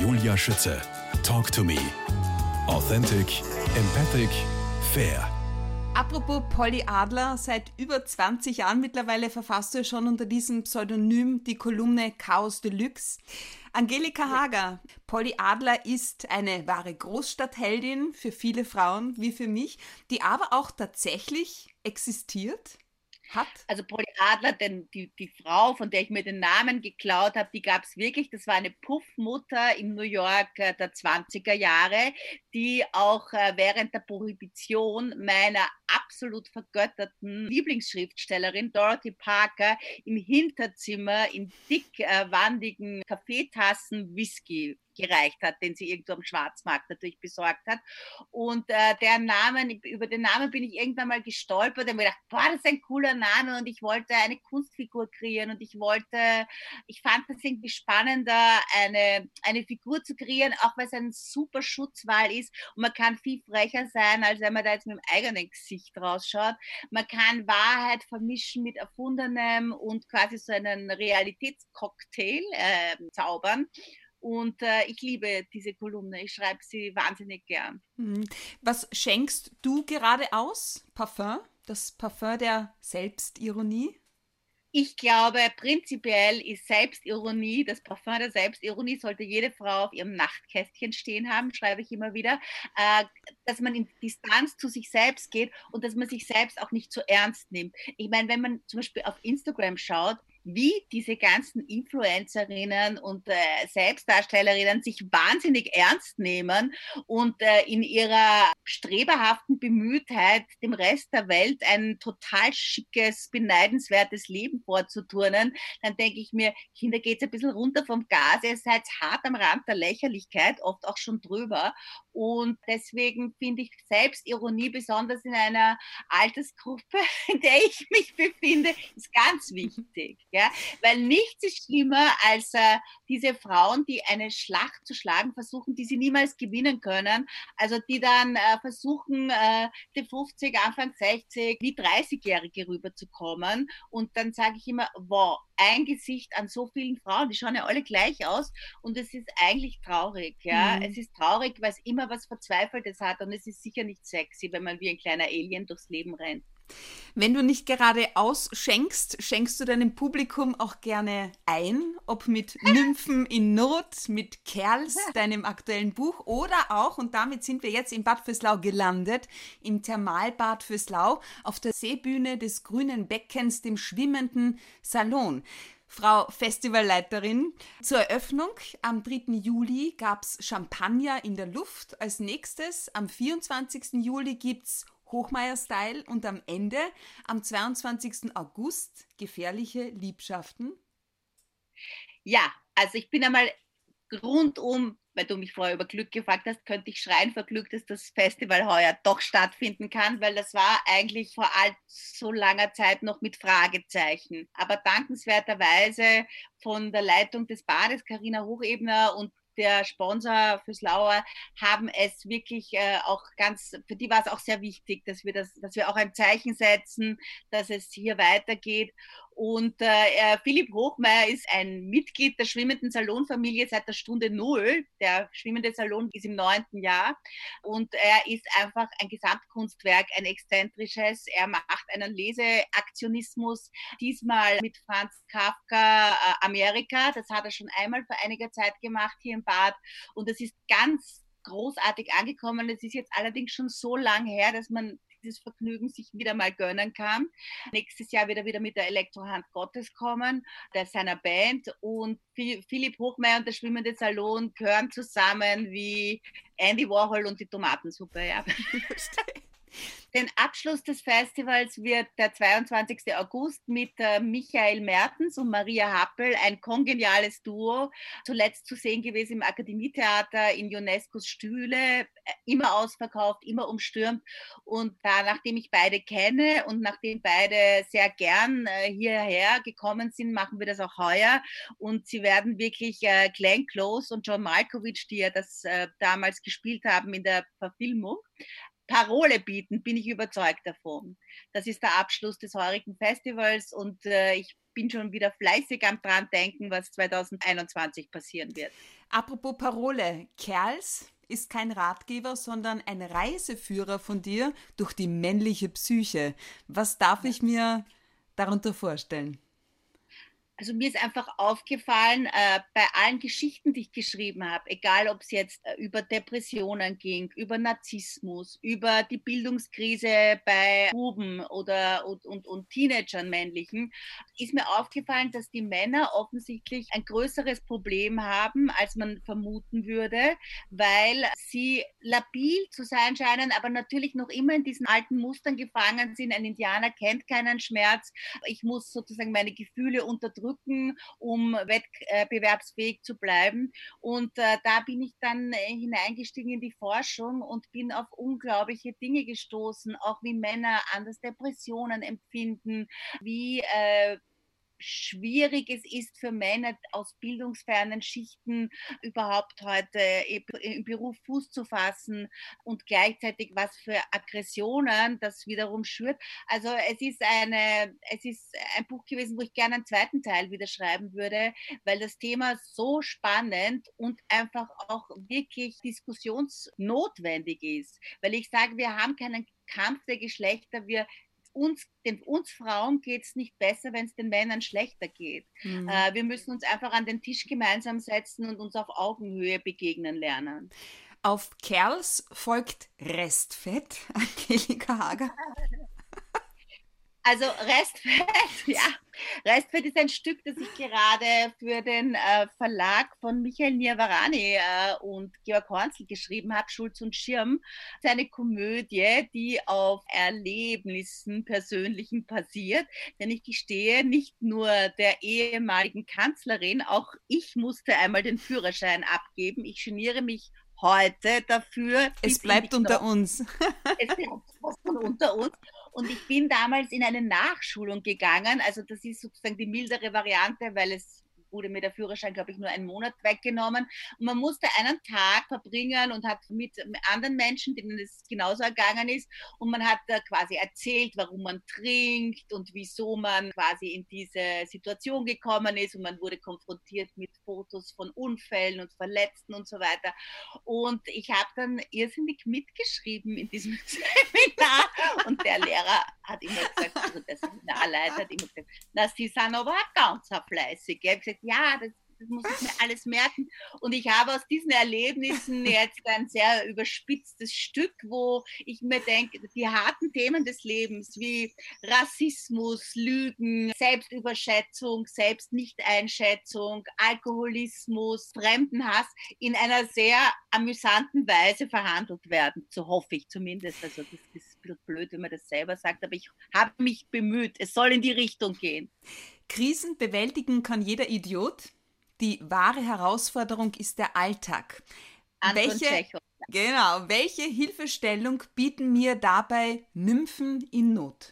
Julia Schütze. Talk to me. Authentic, empathic, fair. Apropos Polly Adler, seit über 20 Jahren mittlerweile verfasst du schon unter diesem Pseudonym die Kolumne Chaos Deluxe. Angelika Hager, Polly Adler ist eine wahre Großstadtheldin für viele Frauen wie für mich, die aber auch tatsächlich existiert. Hat? Also Polly Adler, denn die, die Frau, von der ich mir den Namen geklaut habe, die gab es wirklich. Das war eine Puffmutter in New York äh, der 20er Jahre, die auch äh, während der Prohibition meiner absolut vergötterten Lieblingsschriftstellerin Dorothy Parker im Hinterzimmer in dickwandigen Kaffeetassen Whisky gereicht hat, den sie irgendwo am Schwarzmarkt natürlich besorgt hat. Und äh, der Namen, über den Namen bin ich irgendwann mal gestolpert und mir gedacht, boah, das ist ein cooler Name und ich wollte eine Kunstfigur kreieren und ich wollte, ich fand das irgendwie spannender, eine, eine Figur zu kreieren, auch weil es ein super Schutzwahl ist und man kann viel frecher sein, als wenn man da jetzt mit dem eigenen Gesicht rausschaut. Man kann Wahrheit vermischen mit Erfundenem und quasi so einen Realitätscocktail äh, zaubern. Und äh, ich liebe diese Kolumne. Ich schreibe sie wahnsinnig gern. Mhm. Was schenkst du gerade aus? Parfum? Das Parfum der Selbstironie? Ich glaube, prinzipiell ist Selbstironie, das Parfum der Selbstironie sollte jede Frau auf ihrem Nachtkästchen stehen haben, schreibe ich immer wieder, äh, dass man in Distanz zu sich selbst geht und dass man sich selbst auch nicht zu ernst nimmt. Ich meine, wenn man zum Beispiel auf Instagram schaut, wie diese ganzen Influencerinnen und äh, Selbstdarstellerinnen sich wahnsinnig ernst nehmen und äh, in ihrer streberhaften Bemühtheit dem Rest der Welt ein total schickes, beneidenswertes Leben vorzuturnen, dann denke ich mir, Kinder, geht's ein bisschen runter vom Gas, ihr seid hart am Rand der Lächerlichkeit, oft auch schon drüber. Und deswegen finde ich Selbstironie, besonders in einer Altersgruppe, in der ich mich befinde, ist ganz wichtig. Ja? Weil nichts ist schlimmer als äh, diese Frauen, die eine Schlacht zu schlagen versuchen, die sie niemals gewinnen können. Also die dann äh, versuchen, äh, die 50, Anfang 60, wie 30-Jährige rüberzukommen. Und dann sage ich immer, wow, ein Gesicht an so vielen Frauen, die schauen ja alle gleich aus. Und es ist eigentlich traurig. Ja? Mhm. Es ist traurig, weil es immer was Verzweifeltes hat und es ist sicher nicht sexy, wenn man wie ein kleiner Alien durchs Leben rennt. Wenn du nicht gerade ausschenkst, schenkst du deinem Publikum auch gerne ein, ob mit Nymphen in Not, mit Kerls, deinem aktuellen Buch oder auch, und damit sind wir jetzt in Bad Fürslau gelandet, im Thermalbad Fürslau auf der Seebühne des Grünen Beckens, dem schwimmenden Salon. Frau Festivalleiterin. Zur Eröffnung am 3. Juli gab es Champagner in der Luft. Als nächstes am 24. Juli gibt es Hochmeier-Style und am Ende, am 22. August, gefährliche Liebschaften? Ja, also ich bin einmal rundum, weil du mich vorher über Glück gefragt hast, könnte ich schreien vor Glück, dass das Festival heuer doch stattfinden kann, weil das war eigentlich vor allzu langer Zeit noch mit Fragezeichen. Aber dankenswerterweise von der Leitung des Bades, Karina Hochebner und der Sponsor fürs Lauer haben es wirklich äh, auch ganz, für die war es auch sehr wichtig, dass wir das, dass wir auch ein Zeichen setzen, dass es hier weitergeht. Und äh, Philipp Hochmeier ist ein Mitglied der schwimmenden Salonfamilie seit der Stunde Null. Der schwimmende Salon ist im neunten Jahr. Und er ist einfach ein Gesamtkunstwerk, ein exzentrisches. Er macht einen Leseaktionismus, diesmal mit Franz Kafka äh, Amerika. Das hat er schon einmal vor einiger Zeit gemacht hier im Bad. Und das ist ganz großartig angekommen. Es ist jetzt allerdings schon so lang her, dass man dieses Vergnügen sich wieder mal gönnen kann. Nächstes Jahr wird er wieder mit der Elektrohand Gottes kommen, der seiner Band und Philipp Hochmeier und der Schwimmende Salon gehören zusammen wie Andy Warhol und die Tomatensuppe. Ja. Den Abschluss des Festivals wird der 22. August mit äh, Michael Mertens und Maria Happel, ein kongeniales Duo, zuletzt zu sehen gewesen im Akademietheater in UNESCOs Stühle, äh, immer ausverkauft, immer umstürmt. Und da, nachdem ich beide kenne und nachdem beide sehr gern äh, hierher gekommen sind, machen wir das auch heuer. Und sie werden wirklich Glenn Close und John Malkovich, die ja das damals gespielt haben in der Verfilmung, Parole bieten, bin ich überzeugt davon. Das ist der Abschluss des heurigen Festivals und äh, ich bin schon wieder fleißig am dran denken, was 2021 passieren wird. Apropos Parole, Kerls ist kein Ratgeber, sondern ein Reiseführer von dir durch die männliche Psyche. Was darf ich mir darunter vorstellen? Also mir ist einfach aufgefallen, äh, bei allen Geschichten, die ich geschrieben habe, egal ob es jetzt äh, über Depressionen ging, über Narzissmus, über die Bildungskrise bei Buben oder und, und, und Teenagern männlichen, ist mir aufgefallen, dass die Männer offensichtlich ein größeres Problem haben, als man vermuten würde, weil sie labil zu sein scheinen, aber natürlich noch immer in diesen alten Mustern gefangen sind. Ein Indianer kennt keinen Schmerz. Ich muss sozusagen meine Gefühle unterdrücken drücken, um wettbewerbsfähig zu bleiben. Und äh, da bin ich dann äh, hineingestiegen in die Forschung und bin auf unglaubliche Dinge gestoßen, auch wie Männer anders Depressionen empfinden, wie äh, schwierig es ist für Männer aus bildungsfernen Schichten überhaupt heute im Beruf Fuß zu fassen und gleichzeitig was für Aggressionen das wiederum schürt. Also es ist eine, es ist ein Buch gewesen, wo ich gerne einen zweiten Teil wieder schreiben würde, weil das Thema so spannend und einfach auch wirklich diskussionsnotwendig ist. Weil ich sage, wir haben keinen Kampf der Geschlechter, wir uns, den, uns Frauen geht es nicht besser, wenn es den Männern schlechter geht. Mhm. Äh, wir müssen uns einfach an den Tisch gemeinsam setzen und uns auf Augenhöhe begegnen lernen. Auf Kerls folgt Restfett, Angelika Hager. Also Restfett, ja. Restfett ist ein Stück, das ich gerade für den äh, Verlag von Michael Niavarani äh, und Georg Hornzel geschrieben habe, Schulz und Schirm. Es ist eine Komödie, die auf Erlebnissen persönlichen basiert. Denn ich gestehe, nicht nur der ehemaligen Kanzlerin, auch ich musste einmal den Führerschein abgeben. Ich geniere mich heute dafür. Es bleibt unter noch, uns. es bleibt unter uns. Und ich bin damals in eine Nachschulung gegangen. Also das ist sozusagen die mildere Variante, weil es wurde mir der Führerschein, glaube ich, nur einen Monat weggenommen. Und man musste einen Tag verbringen und hat mit anderen Menschen, denen es genauso ergangen ist, und man hat da quasi erzählt, warum man trinkt und wieso man quasi in diese Situation gekommen ist. Und man wurde konfrontiert mit Fotos von Unfällen und Verletzten und so weiter. Und ich habe dann irrsinnig mitgeschrieben in diesem Seminar. Und der Lehrer hat immer gesagt, also der Seminarleiter hat immer gesagt, na, Sie sind aber auch ganz fleißig. Ich habe gesagt, ja, das das muss ich mir alles merken. Und ich habe aus diesen Erlebnissen jetzt ein sehr überspitztes Stück, wo ich mir denke, die harten Themen des Lebens wie Rassismus, Lügen, Selbstüberschätzung, Selbstnichteinschätzung, Alkoholismus, Fremdenhass in einer sehr amüsanten Weise verhandelt werden. So hoffe ich zumindest. Also das ist ein bisschen blöd, wenn man das selber sagt, aber ich habe mich bemüht. Es soll in die Richtung gehen. Krisen bewältigen kann jeder Idiot. Die wahre Herausforderung ist der Alltag. Anton welche, genau, welche Hilfestellung bieten mir dabei Nymphen in Not?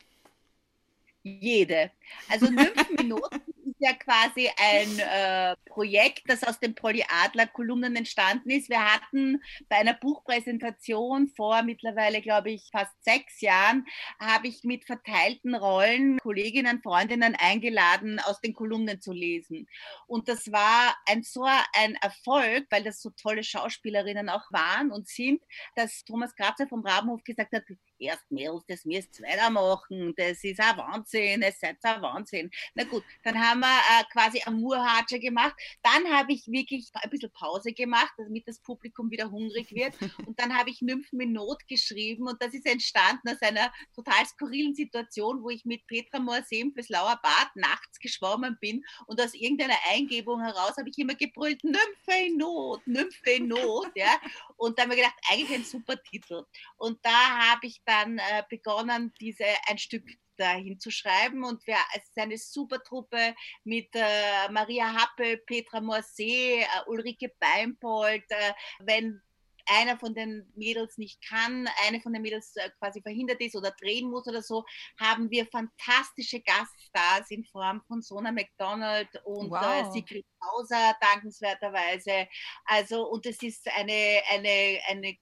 Jede. Also Nymphen in Not ist ja quasi ein äh, Projekt, das aus den Polyadler-Kolumnen entstanden ist. Wir hatten bei einer Buchpräsentation vor mittlerweile, glaube ich, fast sechs Jahren, habe ich mit verteilten Rollen Kolleginnen, Freundinnen eingeladen, aus den Kolumnen zu lesen. Und das war ein so ein Erfolg, weil das so tolle Schauspielerinnen auch waren und sind, dass Thomas Kratzer vom Rabenhof gesagt hat, erst Mädels, das müsst ihr weitermachen, das ist ein Wahnsinn, es seid ein Wahnsinn. Na gut, dann haben wir äh, quasi Amurhatsche gemacht. Dann habe ich wirklich ein bisschen Pause gemacht, damit das Publikum wieder hungrig wird. Und dann habe ich Nymphen in Not geschrieben und das ist entstanden aus einer total skurrilen Situation, wo ich mit Petra Morsem fürs Lauer Bad nachts geschwommen bin und aus irgendeiner Eingebung heraus habe ich immer gebrüllt, Nymphe in Not, Nymphe in Not, ja. Und da haben wir gedacht, eigentlich ein super Titel. Und da habe ich dann äh, begonnen, diese ein Stück dahin zu schreiben. Und wir, es ist eine super Truppe mit äh, Maria Happel, Petra Morsee, äh, Ulrike Beimpold. Äh, wenn einer von den Mädels nicht kann, eine von den Mädels äh, quasi verhindert ist oder drehen muss oder so, haben wir fantastische Gaststars in Form von Sona McDonald und äh, wow. Sigrid Hauser dankenswerterweise. Also, und es ist eine, eine, eine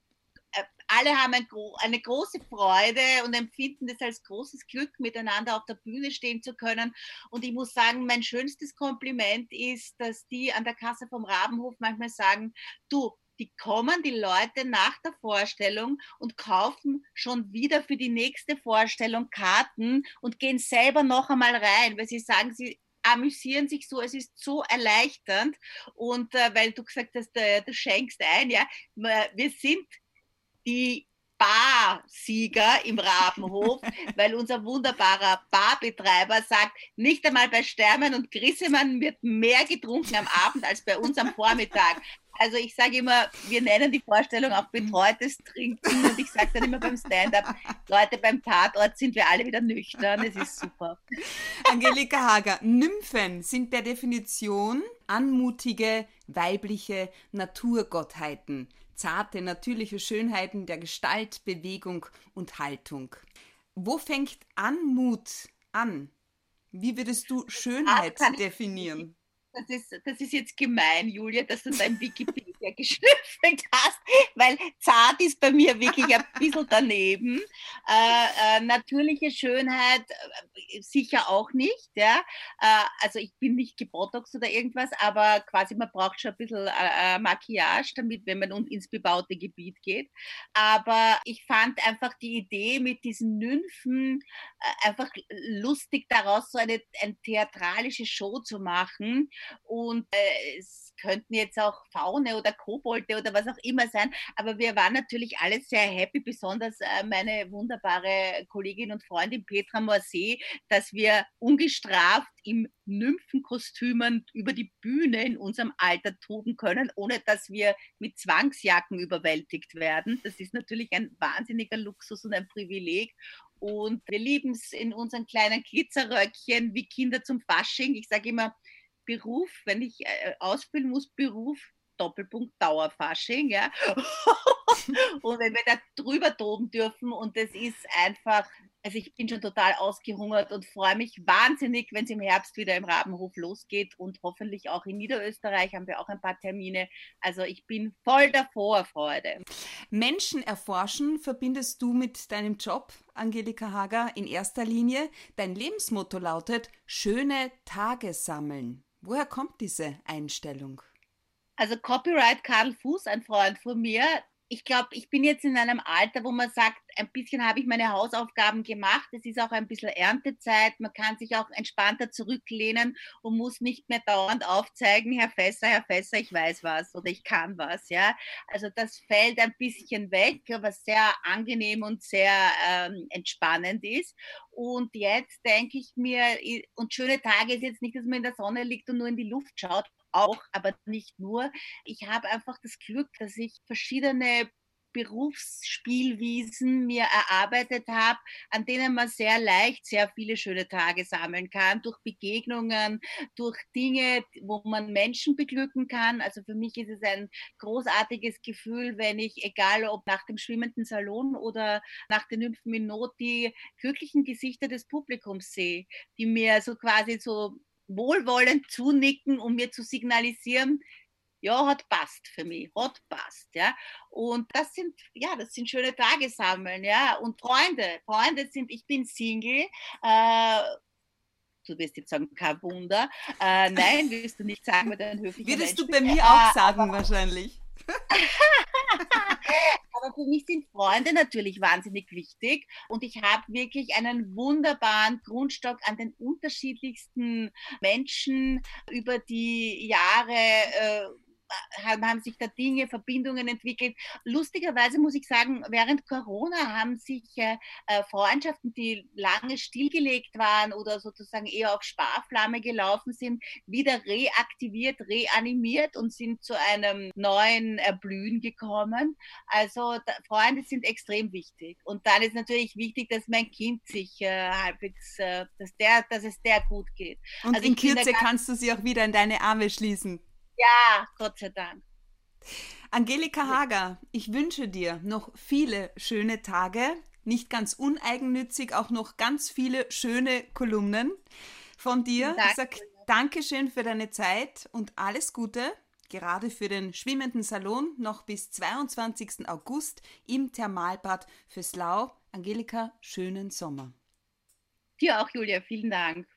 alle haben ein, eine große Freude und empfinden das als großes Glück, miteinander auf der Bühne stehen zu können. Und ich muss sagen, mein schönstes Kompliment ist, dass die an der Kasse vom Rabenhof manchmal sagen, du, die kommen die Leute nach der Vorstellung und kaufen schon wieder für die nächste Vorstellung Karten und gehen selber noch einmal rein, weil sie sagen, sie amüsieren sich so, es ist so erleichternd. Und äh, weil du gesagt hast, äh, du schenkst ein, ja, wir sind die Barsieger im Rabenhof, weil unser wunderbarer Barbetreiber sagt, nicht einmal bei Stermann und Grissemann wird mehr getrunken am Abend als bei uns am Vormittag. Also ich sage immer, wir nennen die Vorstellung auch betreutes Trinken und ich sage dann immer beim Stand-up, Leute, beim Tatort sind wir alle wieder nüchtern, es ist super. Angelika Hager, Nymphen sind per Definition anmutige, weibliche Naturgottheiten zarte, natürliche Schönheiten der Gestalt, Bewegung und Haltung. Wo fängt Anmut an? Wie würdest du Schönheit definieren? Das ist, das ist jetzt gemein, Julia, dass du dein Wikipedia geschnüffelt hast, weil zart ist bei mir wirklich ein bisschen daneben. Äh, äh, natürliche Schönheit äh, sicher auch nicht. Ja? Äh, also ich bin nicht gebotox oder irgendwas, aber quasi man braucht schon ein bisschen äh, äh, Maquillage, damit, wenn man ins bebaute Gebiet geht. Aber ich fand einfach die Idee mit diesen Nymphen einfach lustig, daraus so eine, eine theatralische Show zu machen und äh, es könnten jetzt auch Faune oder Kobolde oder was auch immer sein, aber wir waren natürlich alle sehr happy, besonders äh, meine wunderbare Kollegin und Freundin Petra Morsee, dass wir ungestraft im Nymphenkostümen über die Bühne in unserem Alter toben können, ohne dass wir mit Zwangsjacken überwältigt werden. Das ist natürlich ein wahnsinniger Luxus und ein Privileg. Und wir lieben es in unseren kleinen Glitzerröckchen wie Kinder zum Fasching. Ich sage immer, Beruf, wenn ich äh, ausfüllen muss, Beruf, Doppelpunkt Dauerfasching, ja. und wenn wir da drüber toben dürfen und das ist einfach, also ich bin schon total ausgehungert und freue mich wahnsinnig, wenn es im Herbst wieder im Rabenhof losgeht und hoffentlich auch in Niederösterreich haben wir auch ein paar Termine. Also ich bin voll der Vorfreude. Menschen erforschen verbindest du mit deinem Job, Angelika Hager, in erster Linie. Dein Lebensmotto lautet schöne Tage sammeln. Woher kommt diese Einstellung? Also Copyright Karl Fuß, ein Freund von mir, ich glaube, ich bin jetzt in einem Alter, wo man sagt, ein bisschen habe ich meine Hausaufgaben gemacht. Es ist auch ein bisschen Erntezeit. Man kann sich auch entspannter zurücklehnen und muss nicht mehr dauernd aufzeigen, Herr Fässer, Herr Fässer, ich weiß was oder ich kann was. Ja, also das fällt ein bisschen weg, was sehr angenehm und sehr ähm, entspannend ist. Und jetzt denke ich mir, und schöne Tage ist jetzt nicht, dass man in der Sonne liegt und nur in die Luft schaut, auch, aber nicht nur. Ich habe einfach das Glück, dass ich verschiedene Berufsspielwiesen mir erarbeitet habe, an denen man sehr leicht sehr viele schöne Tage sammeln kann, durch Begegnungen, durch Dinge, wo man Menschen beglücken kann. Also für mich ist es ein großartiges Gefühl, wenn ich, egal ob nach dem schwimmenden Salon oder nach den Nymphen in Not, die glücklichen Gesichter des Publikums sehe, die mir so quasi so wohlwollend zunicken, um mir zu signalisieren, ja, hat passt für mich, hat passt, ja. Und das sind, ja, das sind schöne Tage sammeln, ja. Und Freunde, Freunde sind, ich bin Single, äh, du wirst jetzt sagen, kein Wunder. Äh, nein, wirst du nicht sagen, weil dein höflicher Würdest du bei mir auch sagen, wahrscheinlich. Aber für mich sind Freunde natürlich wahnsinnig wichtig und ich habe wirklich einen wunderbaren Grundstock an den unterschiedlichsten Menschen über die Jahre äh, haben sich da Dinge, Verbindungen entwickelt. Lustigerweise muss ich sagen, während Corona haben sich äh, äh, Freundschaften, die lange stillgelegt waren oder sozusagen eher auf Sparflamme gelaufen sind, wieder reaktiviert, reanimiert und sind zu einem neuen Erblühen gekommen. Also da, Freunde sind extrem wichtig. Und dann ist natürlich wichtig, dass mein Kind sich äh, halbwegs, äh, dass, der, dass es der gut geht. Und also in Kürze kannst du sie auch wieder in deine Arme schließen. Ja, Gott sei Dank. Angelika Hager, ich wünsche dir noch viele schöne Tage, nicht ganz uneigennützig, auch noch ganz viele schöne Kolumnen von dir. Danke. Ich sage Dankeschön für deine Zeit und alles Gute gerade für den schwimmenden Salon noch bis 22. August im Thermalbad für Slau. Angelika, schönen Sommer. Dir auch, Julia, vielen Dank.